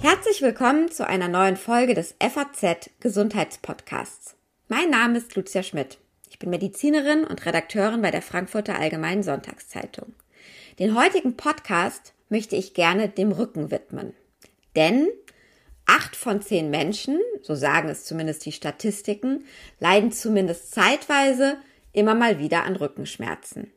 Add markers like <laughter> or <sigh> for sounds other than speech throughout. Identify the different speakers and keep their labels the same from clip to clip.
Speaker 1: Herzlich willkommen zu einer neuen Folge des FAZ Gesundheitspodcasts. Mein Name ist Lucia Schmidt. Ich bin Medizinerin und Redakteurin bei der Frankfurter Allgemeinen Sonntagszeitung. Den heutigen Podcast möchte ich gerne dem Rücken widmen. Denn acht von zehn Menschen, so sagen es zumindest die Statistiken, leiden zumindest zeitweise immer mal wieder an Rückenschmerzen.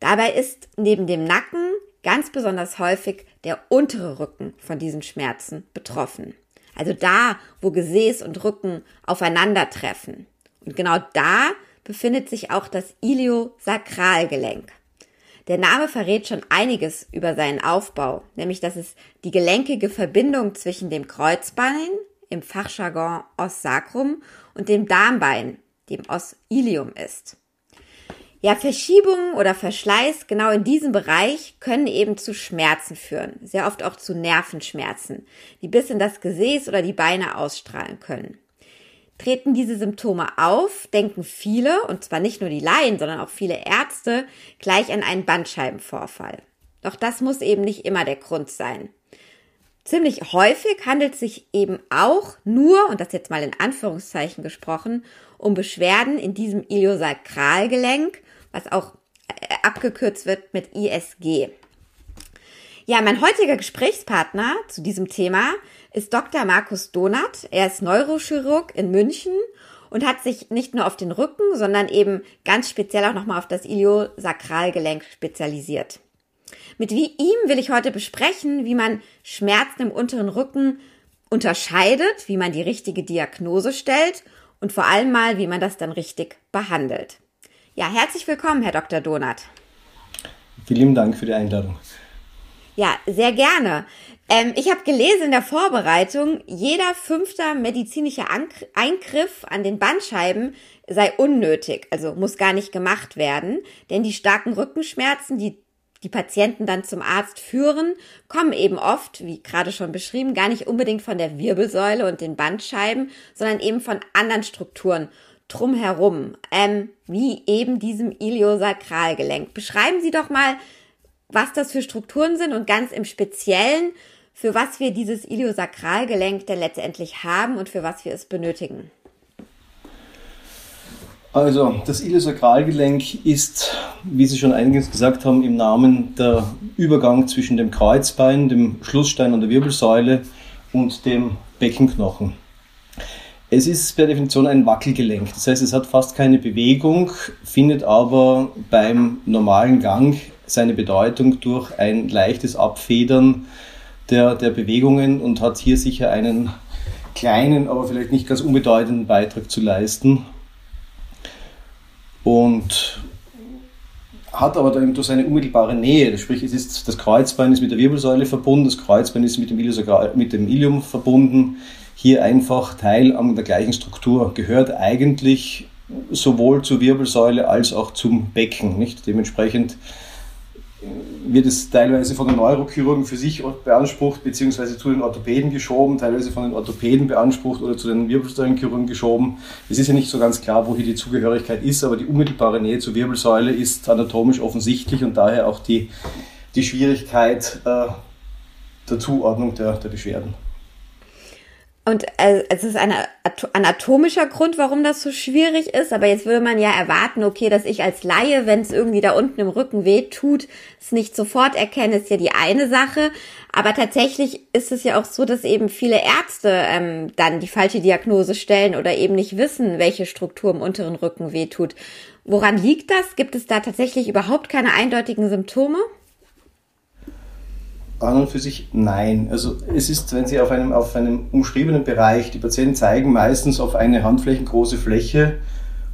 Speaker 1: Dabei ist neben dem Nacken ganz besonders häufig der untere Rücken von diesen Schmerzen betroffen. Also da, wo Gesäß und Rücken aufeinandertreffen. Und genau da befindet sich auch das Iliosakralgelenk. Der Name verrät schon einiges über seinen Aufbau, nämlich dass es die gelenkige Verbindung zwischen dem Kreuzbein, im Fachjargon Os sacrum, und dem Darmbein, dem Os ilium ist. Ja, Verschiebungen oder Verschleiß genau in diesem Bereich können eben zu Schmerzen führen, sehr oft auch zu Nervenschmerzen, die bis in das Gesäß oder die Beine ausstrahlen können. Treten diese Symptome auf, denken viele, und zwar nicht nur die Laien, sondern auch viele Ärzte, gleich an einen Bandscheibenvorfall. Doch das muss eben nicht immer der Grund sein. Ziemlich häufig handelt es sich eben auch nur, und das jetzt mal in Anführungszeichen gesprochen, um Beschwerden in diesem Iliosakralgelenk, was auch äh, abgekürzt wird mit ISG. Ja, mein heutiger Gesprächspartner zu diesem Thema ist Dr. Markus Donath. Er ist Neurochirurg in München und hat sich nicht nur auf den Rücken, sondern eben ganz speziell auch nochmal auf das Iliosakralgelenk spezialisiert. Mit wie ihm will ich heute besprechen, wie man Schmerzen im unteren Rücken unterscheidet, wie man die richtige Diagnose stellt und vor allem mal, wie man das dann richtig behandelt. Ja, herzlich willkommen, Herr Dr. Donath.
Speaker 2: Vielen Dank für die Einladung.
Speaker 1: Ja, sehr gerne. Ähm, ich habe gelesen in der Vorbereitung, jeder fünfte medizinische Eingriff an den Bandscheiben sei unnötig, also muss gar nicht gemacht werden, denn die starken Rückenschmerzen, die die Patienten dann zum Arzt führen, kommen eben oft, wie gerade schon beschrieben, gar nicht unbedingt von der Wirbelsäule und den Bandscheiben, sondern eben von anderen Strukturen drumherum, ähm, wie eben diesem Iliosakralgelenk. Beschreiben Sie doch mal, was das für Strukturen sind und ganz im Speziellen, für was wir dieses Iliosakralgelenk denn letztendlich haben und für was wir es benötigen.
Speaker 2: Also, das Iliosakralgelenk ist, wie Sie schon eingangs gesagt haben, im Namen der Übergang zwischen dem Kreuzbein, dem Schlussstein und der Wirbelsäule und dem Beckenknochen. Es ist per Definition ein Wackelgelenk. Das heißt, es hat fast keine Bewegung, findet aber beim normalen Gang seine Bedeutung durch ein leichtes Abfedern der, der Bewegungen und hat hier sicher einen kleinen, aber vielleicht nicht ganz unbedeutenden Beitrag zu leisten. Und hat aber dann durch seine unmittelbare Nähe, sprich es ist, das Kreuzbein ist mit der Wirbelsäule verbunden, das Kreuzbein ist mit dem, mit dem Ilium verbunden, hier einfach Teil an der gleichen Struktur, gehört eigentlich sowohl zur Wirbelsäule als auch zum Becken. Nicht? Dementsprechend wird es teilweise von den Neurochirurgen für sich beansprucht, beziehungsweise zu den Orthopäden geschoben, teilweise von den Orthopäden beansprucht oder zu den Wirbelsäulenchirurgen geschoben. Es ist ja nicht so ganz klar, wo hier die Zugehörigkeit ist, aber die unmittelbare Nähe zur Wirbelsäule ist anatomisch offensichtlich und daher auch die, die Schwierigkeit äh, der Zuordnung der, der Beschwerden.
Speaker 1: Und äh, es ist ein anatomischer Grund, warum das so schwierig ist. Aber jetzt würde man ja erwarten, okay, dass ich als Laie, wenn es irgendwie da unten im Rücken weh tut, es nicht sofort erkenne, ist ja die eine Sache. Aber tatsächlich ist es ja auch so, dass eben viele Ärzte ähm, dann die falsche Diagnose stellen oder eben nicht wissen, welche Struktur im unteren Rücken weh tut. Woran liegt das? Gibt es da tatsächlich überhaupt keine eindeutigen Symptome?
Speaker 2: An und für sich nein. Also es ist, wenn Sie auf einem, auf einem umschriebenen Bereich, die Patienten zeigen meistens auf eine handflächengroße Fläche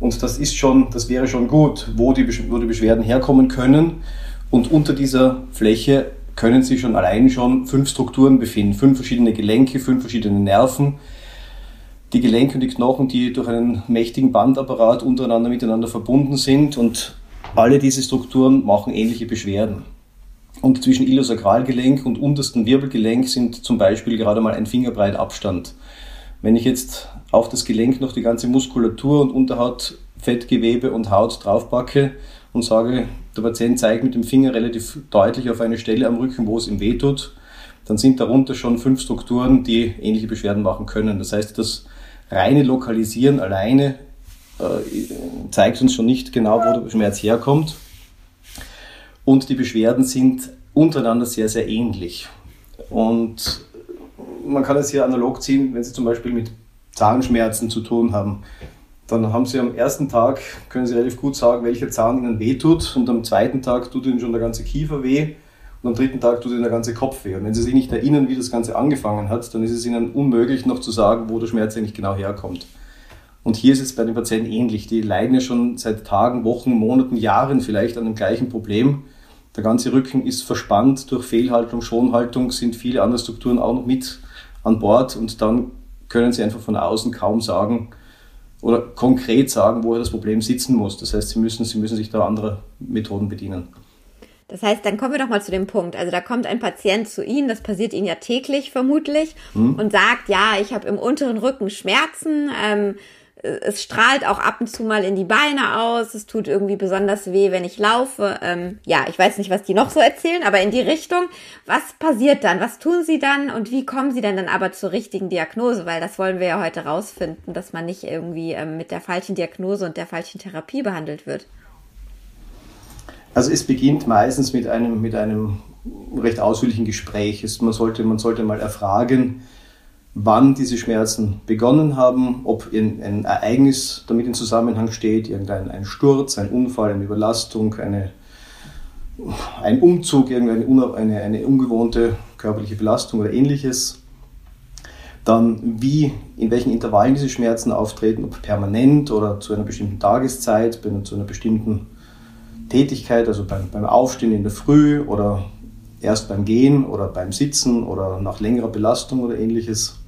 Speaker 2: und das ist schon, das wäre schon gut, wo die, wo die Beschwerden herkommen können. Und unter dieser Fläche können Sie schon allein schon fünf Strukturen befinden, fünf verschiedene Gelenke, fünf verschiedene Nerven. Die Gelenke und die Knochen, die durch einen mächtigen Bandapparat untereinander miteinander verbunden sind und alle diese Strukturen machen ähnliche Beschwerden. Und zwischen Iliosakralgelenk und untersten Wirbelgelenk sind zum Beispiel gerade mal ein Fingerbreit Abstand. Wenn ich jetzt auf das Gelenk noch die ganze Muskulatur und Unterhaut, Fettgewebe und Haut draufpacke und sage, der Patient zeigt mit dem Finger relativ deutlich auf eine Stelle am Rücken, wo es ihm wehtut, dann sind darunter schon fünf Strukturen, die ähnliche Beschwerden machen können. Das heißt, das reine Lokalisieren alleine äh, zeigt uns schon nicht genau, wo der Schmerz herkommt. Und die Beschwerden sind untereinander sehr, sehr ähnlich. Und man kann es hier analog ziehen, wenn Sie zum Beispiel mit Zahnschmerzen zu tun haben. Dann haben Sie am ersten Tag, können Sie relativ gut sagen, welcher Zahn Ihnen wehtut. Und am zweiten Tag tut Ihnen schon der ganze Kiefer weh. Und am dritten Tag tut Ihnen der ganze Kopf weh. Und wenn Sie sich nicht erinnern, wie das Ganze angefangen hat, dann ist es Ihnen unmöglich noch zu sagen, wo der Schmerz eigentlich genau herkommt. Und hier ist es bei den Patienten ähnlich. Die leiden ja schon seit Tagen, Wochen, Monaten, Jahren vielleicht an dem gleichen Problem. Der ganze Rücken ist verspannt durch Fehlhaltung, Schonhaltung, sind viele andere Strukturen auch noch mit an Bord und dann können sie einfach von außen kaum sagen oder konkret sagen, wo das Problem sitzen muss. Das heißt, sie müssen, sie müssen sich da anderer Methoden bedienen.
Speaker 1: Das heißt, dann kommen wir doch mal zu dem Punkt. Also da kommt ein Patient zu Ihnen, das passiert Ihnen ja täglich vermutlich, hm. und sagt, ja, ich habe im unteren Rücken Schmerzen. Ähm, es strahlt auch ab und zu mal in die Beine aus. Es tut irgendwie besonders weh, wenn ich laufe. Ähm, ja, ich weiß nicht, was die noch so erzählen, aber in die Richtung. Was passiert dann? Was tun sie dann? Und wie kommen sie denn dann aber zur richtigen Diagnose? Weil das wollen wir ja heute rausfinden, dass man nicht irgendwie ähm, mit der falschen Diagnose und der falschen Therapie behandelt wird.
Speaker 2: Also es beginnt meistens mit einem, mit einem recht ausführlichen Gespräch. Man sollte, man sollte mal erfragen, wann diese Schmerzen begonnen haben, ob ein Ereignis damit in Zusammenhang steht, irgendein ein Sturz, ein Unfall, eine Überlastung, eine, ein Umzug, irgendeine eine, eine ungewohnte körperliche Belastung oder ähnliches. Dann wie, in welchen Intervallen diese Schmerzen auftreten, ob permanent oder zu einer bestimmten Tageszeit, zu einer bestimmten Tätigkeit, also beim, beim Aufstehen in der Früh oder erst beim Gehen oder beim Sitzen oder nach längerer Belastung oder ähnliches.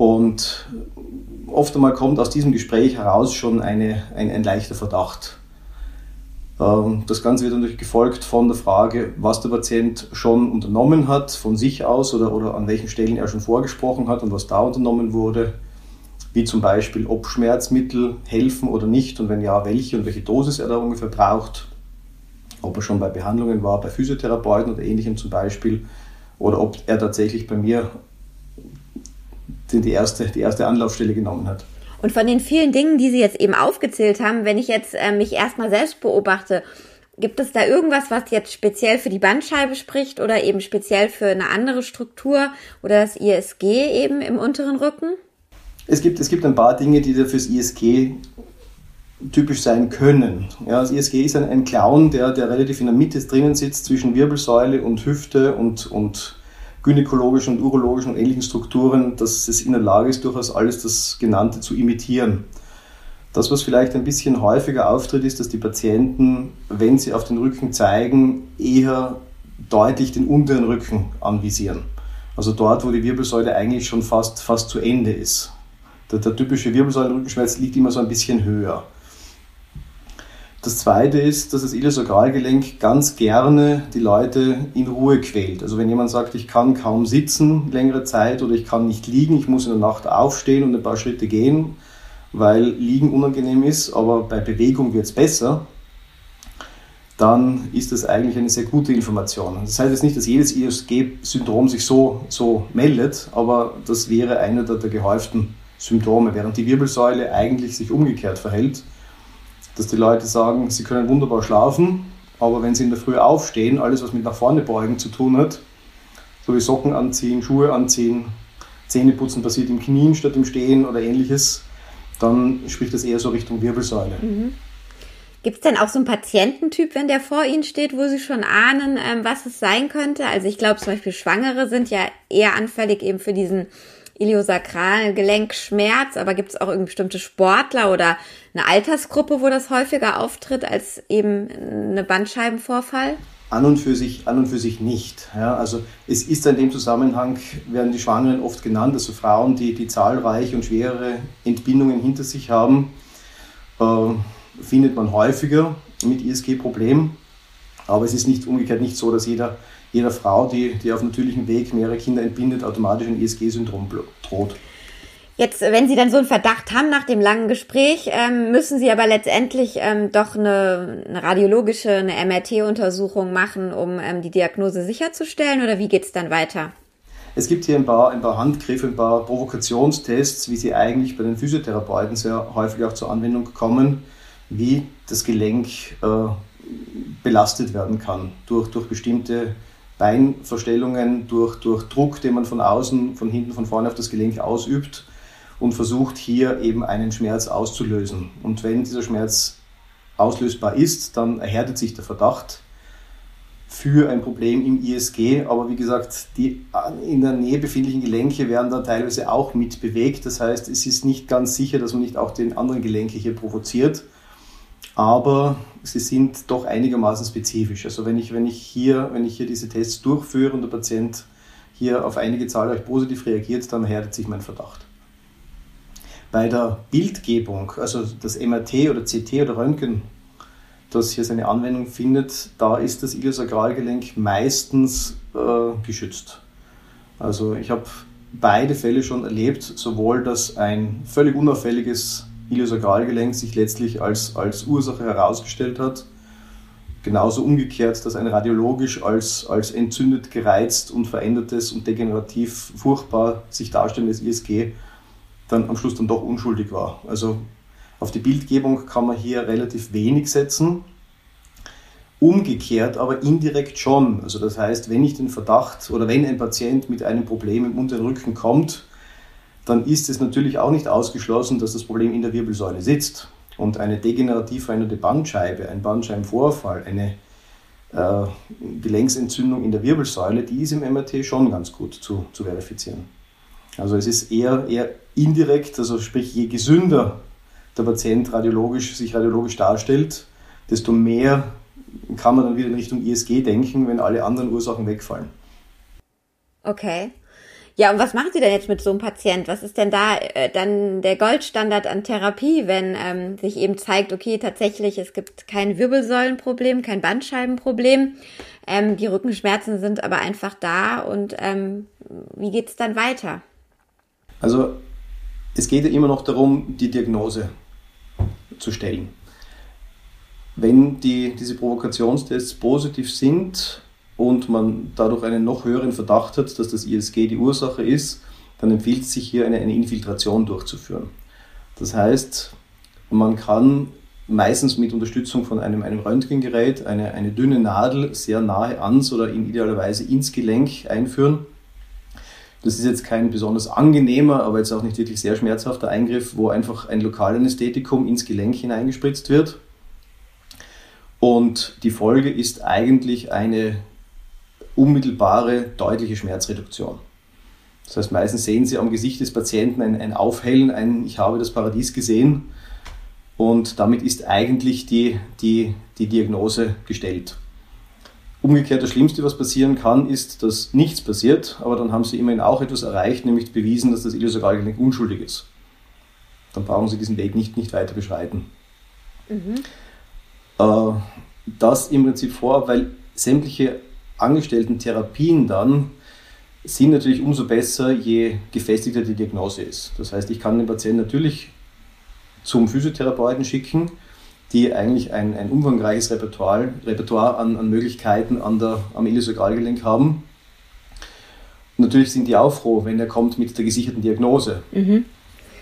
Speaker 2: Und oft einmal kommt aus diesem Gespräch heraus schon eine, ein, ein leichter Verdacht. Ähm, das Ganze wird natürlich gefolgt von der Frage, was der Patient schon unternommen hat, von sich aus oder, oder an welchen Stellen er schon vorgesprochen hat und was da unternommen wurde. Wie zum Beispiel, ob Schmerzmittel helfen oder nicht und wenn ja, welche und welche Dosis er da ungefähr braucht. Ob er schon bei Behandlungen war, bei Physiotherapeuten oder ähnlichem zum Beispiel. Oder ob er tatsächlich bei mir die erste, die erste Anlaufstelle genommen hat.
Speaker 1: Und von den vielen Dingen, die Sie jetzt eben aufgezählt haben, wenn ich jetzt äh, mich erstmal selbst beobachte, gibt es da irgendwas, was jetzt speziell für die Bandscheibe spricht oder eben speziell für eine andere Struktur oder das ISG eben im unteren Rücken?
Speaker 2: Es gibt, es gibt ein paar Dinge, die da fürs ISG typisch sein können. Ja, das ISG ist ein, ein Clown, der, der relativ in der Mitte drinnen sitzt, zwischen Wirbelsäule und Hüfte und, und gynäkologischen und urologischen und ähnlichen Strukturen, dass es in der Lage ist, durchaus alles das Genannte zu imitieren. Das, was vielleicht ein bisschen häufiger auftritt, ist, dass die Patienten, wenn sie auf den Rücken zeigen, eher deutlich den unteren Rücken anvisieren. Also dort, wo die Wirbelsäule eigentlich schon fast, fast zu Ende ist. Der, der typische Wirbelsäulenrückenschmerz liegt immer so ein bisschen höher. Das zweite ist, dass das Iliosakralgelenk ganz gerne die Leute in Ruhe quält. Also wenn jemand sagt, ich kann kaum sitzen längere Zeit oder ich kann nicht liegen, ich muss in der Nacht aufstehen und ein paar Schritte gehen, weil Liegen unangenehm ist, aber bei Bewegung wird es besser, dann ist das eigentlich eine sehr gute Information. Das heißt jetzt nicht, dass jedes ISG-Syndrom sich so, so meldet, aber das wäre einer der, der gehäuften Symptome, während die Wirbelsäule eigentlich sich umgekehrt verhält dass die Leute sagen, sie können wunderbar schlafen, aber wenn sie in der Früh aufstehen, alles was mit nach vorne beugen zu tun hat, so wie Socken anziehen, Schuhe anziehen, Zähneputzen passiert im Knien statt im Stehen oder ähnliches, dann spricht das eher so Richtung Wirbelsäule. Mhm.
Speaker 1: Gibt es denn auch so einen Patiententyp, wenn der vor Ihnen steht, wo Sie schon ahnen, ähm, was es sein könnte? Also ich glaube zum Beispiel Schwangere sind ja eher anfällig eben für diesen iliosakralen Gelenkschmerz, aber gibt es auch irgendwie bestimmte Sportler oder eine Altersgruppe, wo das häufiger auftritt als eben eine Bandscheibenvorfall?
Speaker 2: An und für sich, an und für sich nicht. Ja, also es ist in dem Zusammenhang, werden die Schwangeren oft genannt, also Frauen, die, die zahlreiche und schwere Entbindungen hinter sich haben, äh, findet man häufiger mit ISG-Problemen. Aber es ist nicht umgekehrt nicht so, dass jeder jeder Frau, die, die auf natürlichem Weg mehrere Kinder entbindet, automatisch ein ISG-Syndrom droht.
Speaker 1: Jetzt, wenn Sie dann so einen Verdacht haben nach dem langen Gespräch, ähm, müssen Sie aber letztendlich ähm, doch eine, eine, radiologische, eine MRT-Untersuchung machen, um ähm, die Diagnose sicherzustellen oder wie geht es dann weiter?
Speaker 2: Es gibt hier ein paar, ein paar Handgriffe, ein paar Provokationstests, wie sie eigentlich bei den Physiotherapeuten sehr häufig auch zur Anwendung kommen, wie das Gelenk äh, belastet werden kann durch, durch bestimmte Beinverstellungen, durch, durch Druck, den man von außen, von hinten, von vorne auf das Gelenk ausübt und versucht hier eben einen Schmerz auszulösen. Und wenn dieser Schmerz auslösbar ist, dann erhärtet sich der Verdacht für ein Problem im ISG. Aber wie gesagt, die in der Nähe befindlichen Gelenke werden da teilweise auch mit bewegt. Das heißt, es ist nicht ganz sicher, dass man nicht auch den anderen Gelenke hier provoziert. Aber sie sind doch einigermaßen spezifisch. Also wenn ich, wenn ich, hier, wenn ich hier diese Tests durchführe und der Patient hier auf einige zahlreich positiv reagiert, dann erhärtet sich mein Verdacht. Bei der Bildgebung, also das MRT oder CT oder Röntgen, das hier seine Anwendung findet, da ist das Iliosakralgelenk meistens äh, geschützt. Also ich habe beide Fälle schon erlebt, sowohl dass ein völlig unauffälliges Iliosakralgelenk sich letztlich als, als Ursache herausgestellt hat, genauso umgekehrt, dass ein radiologisch als, als entzündet, gereizt und verändertes und degenerativ furchtbar sich darstellendes ISG dann am Schluss dann doch unschuldig war. Also auf die Bildgebung kann man hier relativ wenig setzen. Umgekehrt aber indirekt schon. Also das heißt, wenn ich den Verdacht oder wenn ein Patient mit einem Problem im unteren Rücken kommt, dann ist es natürlich auch nicht ausgeschlossen, dass das Problem in der Wirbelsäule sitzt. Und eine degenerativ veränderte Bandscheibe, ein Bandscheibenvorfall, eine äh, Gelenksentzündung in der Wirbelsäule, die ist im MRT schon ganz gut zu, zu verifizieren. Also es ist eher, eher indirekt, also sprich, je gesünder der Patient radiologisch, sich radiologisch darstellt, desto mehr kann man dann wieder in Richtung ISG denken, wenn alle anderen Ursachen wegfallen.
Speaker 1: Okay. Ja, und was machen Sie denn jetzt mit so einem Patient? Was ist denn da äh, dann der Goldstandard an Therapie, wenn ähm, sich eben zeigt, okay, tatsächlich, es gibt kein Wirbelsäulenproblem, kein Bandscheibenproblem, ähm, die Rückenschmerzen sind aber einfach da und ähm, wie geht es dann weiter?
Speaker 2: Also es geht ja immer noch darum, die Diagnose zu stellen. Wenn die, diese Provokationstests positiv sind und man dadurch einen noch höheren Verdacht hat, dass das ISG die Ursache ist, dann empfiehlt es sich hier eine, eine Infiltration durchzuführen. Das heißt, man kann meistens mit Unterstützung von einem, einem Röntgengerät eine, eine dünne Nadel sehr nahe ans oder in idealer Weise ins Gelenk einführen das ist jetzt kein besonders angenehmer, aber jetzt auch nicht wirklich sehr schmerzhafter Eingriff, wo einfach ein Lokalanästhetikum ins Gelenk hineingespritzt wird. Und die Folge ist eigentlich eine unmittelbare, deutliche Schmerzreduktion. Das heißt, meistens sehen Sie am Gesicht des Patienten ein, ein Aufhellen, ein Ich habe das Paradies gesehen. Und damit ist eigentlich die, die, die Diagnose gestellt. Umgekehrt, das Schlimmste, was passieren kann, ist, dass nichts passiert, aber dann haben sie immerhin auch etwas erreicht, nämlich bewiesen, dass das Iliosakralgelenk unschuldig ist. Dann brauchen sie diesen Weg nicht, nicht weiter beschreiten. Mhm. Äh, das im Prinzip vor, weil sämtliche angestellten Therapien dann sind natürlich umso besser, je gefestigter die Diagnose ist. Das heißt, ich kann den Patienten natürlich zum Physiotherapeuten schicken, die eigentlich ein, ein umfangreiches Repertoire, Repertoire an, an Möglichkeiten an der, am Iliosakralgelenk haben. Und natürlich sind die auch froh, wenn er kommt mit der gesicherten Diagnose. Mhm.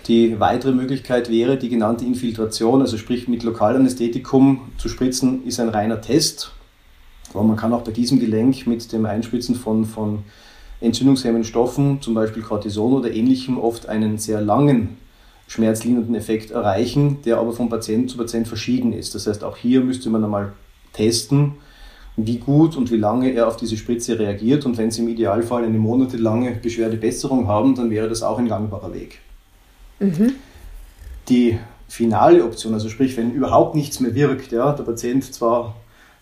Speaker 2: Die weitere Möglichkeit wäre die genannte Infiltration, also sprich mit Lokalanästhetikum zu spritzen, ist ein reiner Test. Aber man kann auch bei diesem Gelenk mit dem Einspritzen von, von entzündungshemmenden Stoffen, zum Beispiel Cortison oder ähnlichem, oft einen sehr langen schmerzlindernden Effekt erreichen, der aber von Patient zu Patient verschieden ist. Das heißt, auch hier müsste man einmal testen, wie gut und wie lange er auf diese Spritze reagiert. Und wenn Sie im Idealfall eine monatelange Beschwerdebesserung haben, dann wäre das auch ein gangbarer Weg. Mhm. Die finale Option, also sprich, wenn überhaupt nichts mehr wirkt, ja, der Patient zwar,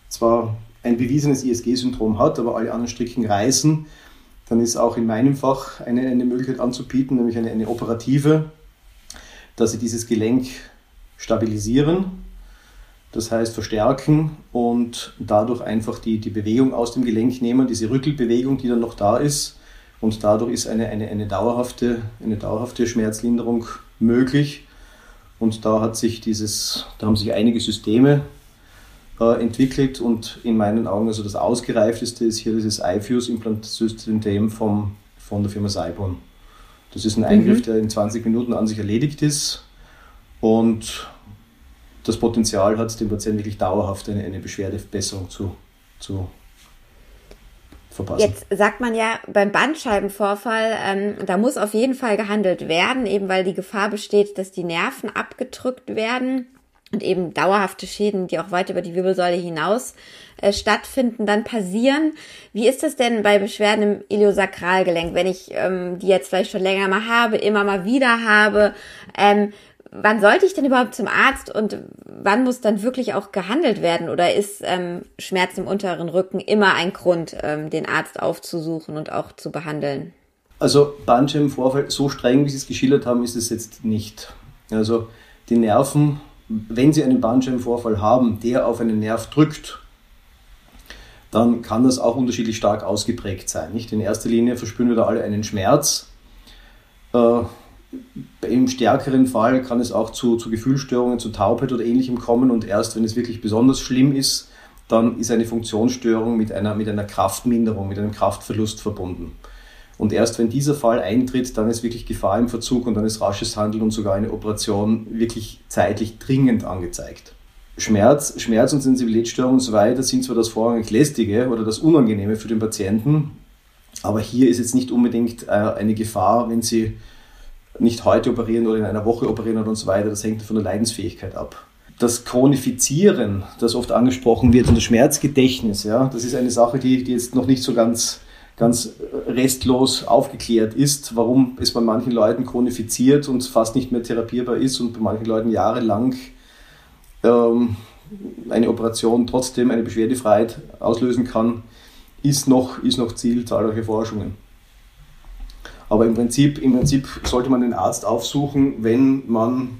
Speaker 2: zwar ein bewiesenes ISG-Syndrom hat, aber alle anderen Stricken reißen, dann ist auch in meinem Fach eine, eine Möglichkeit anzubieten, nämlich eine, eine operative dass sie dieses Gelenk stabilisieren, das heißt verstärken und dadurch einfach die, die Bewegung aus dem Gelenk nehmen, diese Rückelbewegung, die dann noch da ist, und dadurch ist eine, eine, eine, dauerhafte, eine dauerhafte Schmerzlinderung möglich. Und da hat sich dieses, da haben sich einige Systeme äh, entwickelt und in meinen Augen also das ausgereifteste ist hier dieses iFuse-Implantsystem von der Firma Saibon. Das ist ein Eingriff, mhm. der in 20 Minuten an sich erledigt ist und das Potenzial hat, dem Patienten wirklich dauerhaft eine, eine Beschwerdebesserung zu, zu verpassen.
Speaker 1: Jetzt sagt man ja beim Bandscheibenvorfall, ähm, da muss auf jeden Fall gehandelt werden, eben weil die Gefahr besteht, dass die Nerven abgedrückt werden und eben dauerhafte Schäden, die auch weit über die Wirbelsäule hinaus äh, stattfinden, dann passieren. Wie ist das denn bei Beschwerden im Iliosakralgelenk, wenn ich ähm, die jetzt vielleicht schon länger mal habe, immer mal wieder habe? Ähm, wann sollte ich denn überhaupt zum Arzt und wann muss dann wirklich auch gehandelt werden? Oder ist ähm, Schmerz im unteren Rücken immer ein Grund, ähm, den Arzt aufzusuchen und auch zu behandeln?
Speaker 2: Also Bandscheibenvorfall, so streng, wie Sie es geschildert haben, ist es jetzt nicht. Also die Nerven, wenn Sie einen Bandscheibenvorfall haben, der auf einen Nerv drückt, dann kann das auch unterschiedlich stark ausgeprägt sein. Nicht? In erster Linie verspüren wir da alle einen Schmerz. Äh, im stärkeren Fall kann es auch zu, zu Gefühlsstörungen, zu Taubheit oder ähnlichem kommen und erst wenn es wirklich besonders schlimm ist, dann ist eine Funktionsstörung mit einer, mit einer Kraftminderung, mit einem Kraftverlust verbunden. Und erst wenn dieser Fall eintritt, dann ist wirklich Gefahr im Verzug und dann ist rasches Handeln und sogar eine Operation wirklich zeitlich dringend angezeigt. Schmerz, Schmerz und Sensibilitätsstörungen so weiter sind zwar das vorrangig lästige oder das Unangenehme für den Patienten, aber hier ist jetzt nicht unbedingt äh, eine Gefahr, wenn Sie nicht heute operieren oder in einer Woche operieren und so weiter. Das hängt von der Leidensfähigkeit ab. Das Chronifizieren, das oft angesprochen wird, und das Schmerzgedächtnis, ja, das ist eine Sache, die, die jetzt noch nicht so ganz, ganz restlos aufgeklärt ist, warum es bei manchen Leuten chronifiziert und fast nicht mehr therapierbar ist und bei manchen Leuten jahrelang ähm, eine Operation trotzdem eine Beschwerdefreiheit auslösen kann, ist noch, ist noch Ziel zahlreicher Forschungen. Aber im Prinzip, im Prinzip sollte man den Arzt aufsuchen, wenn man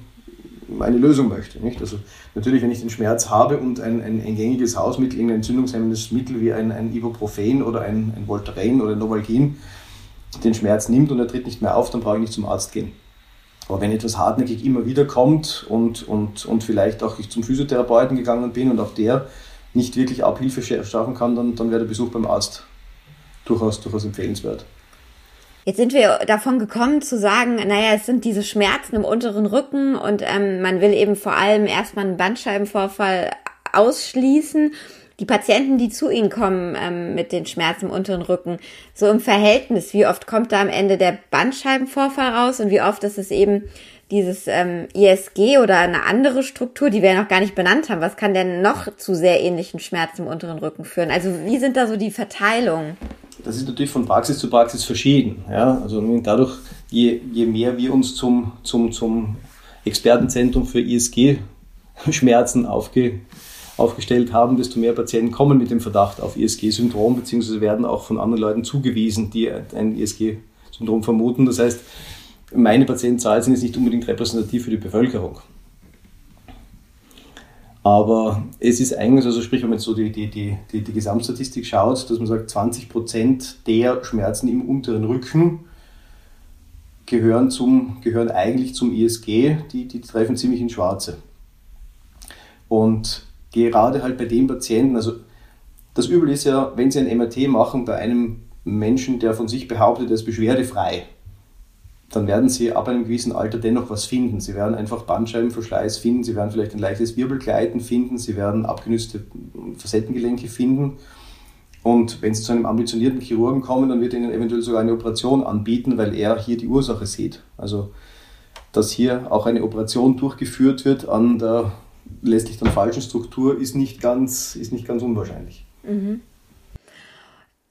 Speaker 2: eine Lösung möchte. Nicht? Also natürlich, wenn ich den Schmerz habe und ein, ein, ein gängiges Hausmittel, irgendein entzündungshemmendes Mittel wie ein, ein Ibuprofen oder ein, ein Voltaren oder ein Novalgin den Schmerz nimmt und er tritt nicht mehr auf, dann brauche ich nicht zum Arzt gehen. Aber wenn etwas hartnäckig immer wieder kommt und, und, und vielleicht auch ich zum Physiotherapeuten gegangen bin und auch der nicht wirklich Abhilfe schaffen kann, dann, dann wäre der Besuch beim Arzt durchaus, durchaus empfehlenswert.
Speaker 1: Jetzt sind wir davon gekommen zu sagen, naja, es sind diese Schmerzen im unteren Rücken und ähm, man will eben vor allem erstmal einen Bandscheibenvorfall ausschließen. Die Patienten, die zu Ihnen kommen ähm, mit den Schmerzen im unteren Rücken, so im Verhältnis, wie oft kommt da am Ende der Bandscheibenvorfall raus und wie oft ist es eben dieses ähm, ISG oder eine andere Struktur, die wir ja noch gar nicht benannt haben. Was kann denn noch zu sehr ähnlichen Schmerzen im unteren Rücken führen? Also wie sind da so die Verteilungen?
Speaker 2: Das ist natürlich von Praxis zu Praxis verschieden. Ja? Also dadurch, je, je mehr wir uns zum, zum, zum Expertenzentrum für ISG-Schmerzen <laughs> aufge, aufgestellt haben, desto mehr Patienten kommen mit dem Verdacht auf ISG-Syndrom, beziehungsweise werden auch von anderen Leuten zugewiesen, die ein ISG-Syndrom vermuten. Das heißt, meine Patientenzahlen sind jetzt nicht unbedingt repräsentativ für die Bevölkerung. Aber es ist eigentlich, also sprich, wenn man jetzt so die, die, die, die, die Gesamtstatistik schaut, dass man sagt, 20 Prozent der Schmerzen im unteren Rücken gehören, zum, gehören eigentlich zum ISG, die, die treffen ziemlich ins Schwarze. Und gerade halt bei den Patienten, also das Übel ist ja, wenn Sie ein MRT machen bei einem Menschen, der von sich behauptet, er ist beschwerdefrei, dann werden Sie ab einem gewissen Alter dennoch was finden. Sie werden einfach Bandscheibenverschleiß finden, Sie werden vielleicht ein leichtes Wirbelgleiten finden, Sie werden abgenützte Facettengelenke finden. Und wenn Sie zu einem ambitionierten Chirurgen kommen, dann wird er Ihnen eventuell sogar eine Operation anbieten, weil er hier die Ursache sieht. Also, dass hier auch eine Operation durchgeführt wird an der letztlich dann falschen Struktur, ist nicht ganz, ist nicht ganz unwahrscheinlich. Mhm.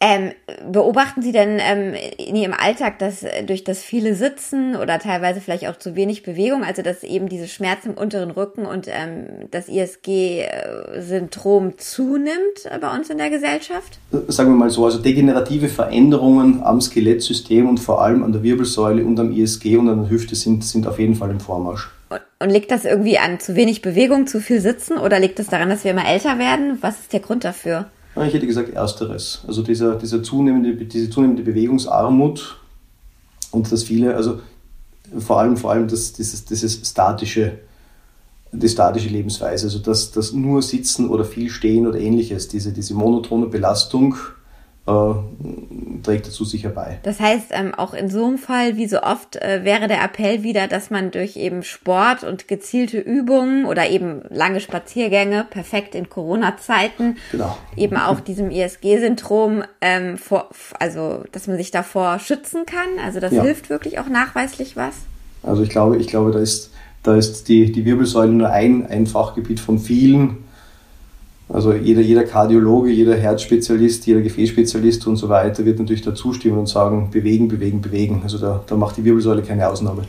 Speaker 1: Ähm, beobachten Sie denn ähm, in Ihrem Alltag, dass äh, durch das viele Sitzen oder teilweise vielleicht auch zu wenig Bewegung, also dass eben diese Schmerzen im unteren Rücken und ähm, das ISG-Syndrom zunimmt äh, bei uns in der Gesellschaft?
Speaker 2: Sagen wir mal so, also degenerative Veränderungen am Skelettsystem und vor allem an der Wirbelsäule und am ISG und an der Hüfte sind, sind auf jeden Fall im Vormarsch.
Speaker 1: Und, und liegt das irgendwie an zu wenig Bewegung, zu viel Sitzen oder liegt das daran, dass wir immer älter werden? Was ist der Grund dafür?
Speaker 2: Ich hätte gesagt ersteres. Also dieser, dieser zunehmende, diese zunehmende Bewegungsarmut und dass viele, also vor allem, vor allem das, dieses, dieses statische, die statische Lebensweise, also das, das nur Sitzen oder viel Stehen oder ähnliches, diese, diese monotone Belastung, trägt dazu sicher bei.
Speaker 1: Das heißt, ähm, auch in so einem Fall, wie so oft, äh, wäre der Appell wieder, dass man durch eben Sport und gezielte Übungen oder eben lange Spaziergänge, perfekt in Corona-Zeiten, genau. eben auch diesem ISG-Syndrom, ähm, vor, also dass man sich davor schützen kann. Also das ja. hilft wirklich auch nachweislich was.
Speaker 2: Also ich glaube, ich glaube, da ist, da ist die, die Wirbelsäule nur ein, ein Fachgebiet von vielen also jeder, jeder Kardiologe, jeder Herzspezialist, jeder Gefäßspezialist und so weiter wird natürlich da zustimmen und sagen, bewegen, bewegen, bewegen. Also da, da macht die Wirbelsäule keine Ausnahme.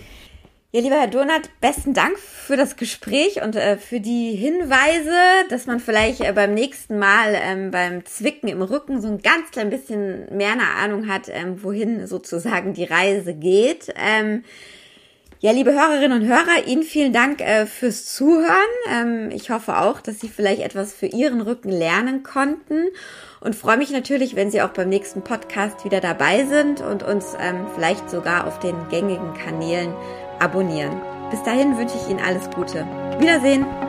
Speaker 1: Ja, lieber Herr Donat, besten Dank für das Gespräch und äh, für die Hinweise, dass man vielleicht äh, beim nächsten Mal ähm, beim Zwicken im Rücken so ein ganz klein bisschen mehr eine Ahnung hat, ähm, wohin sozusagen die Reise geht. Ähm, ja, liebe Hörerinnen und Hörer, Ihnen vielen Dank äh, fürs Zuhören. Ähm, ich hoffe auch, dass Sie vielleicht etwas für Ihren Rücken lernen konnten und freue mich natürlich, wenn Sie auch beim nächsten Podcast wieder dabei sind und uns ähm, vielleicht sogar auf den gängigen Kanälen abonnieren. Bis dahin wünsche ich Ihnen alles Gute. Wiedersehen!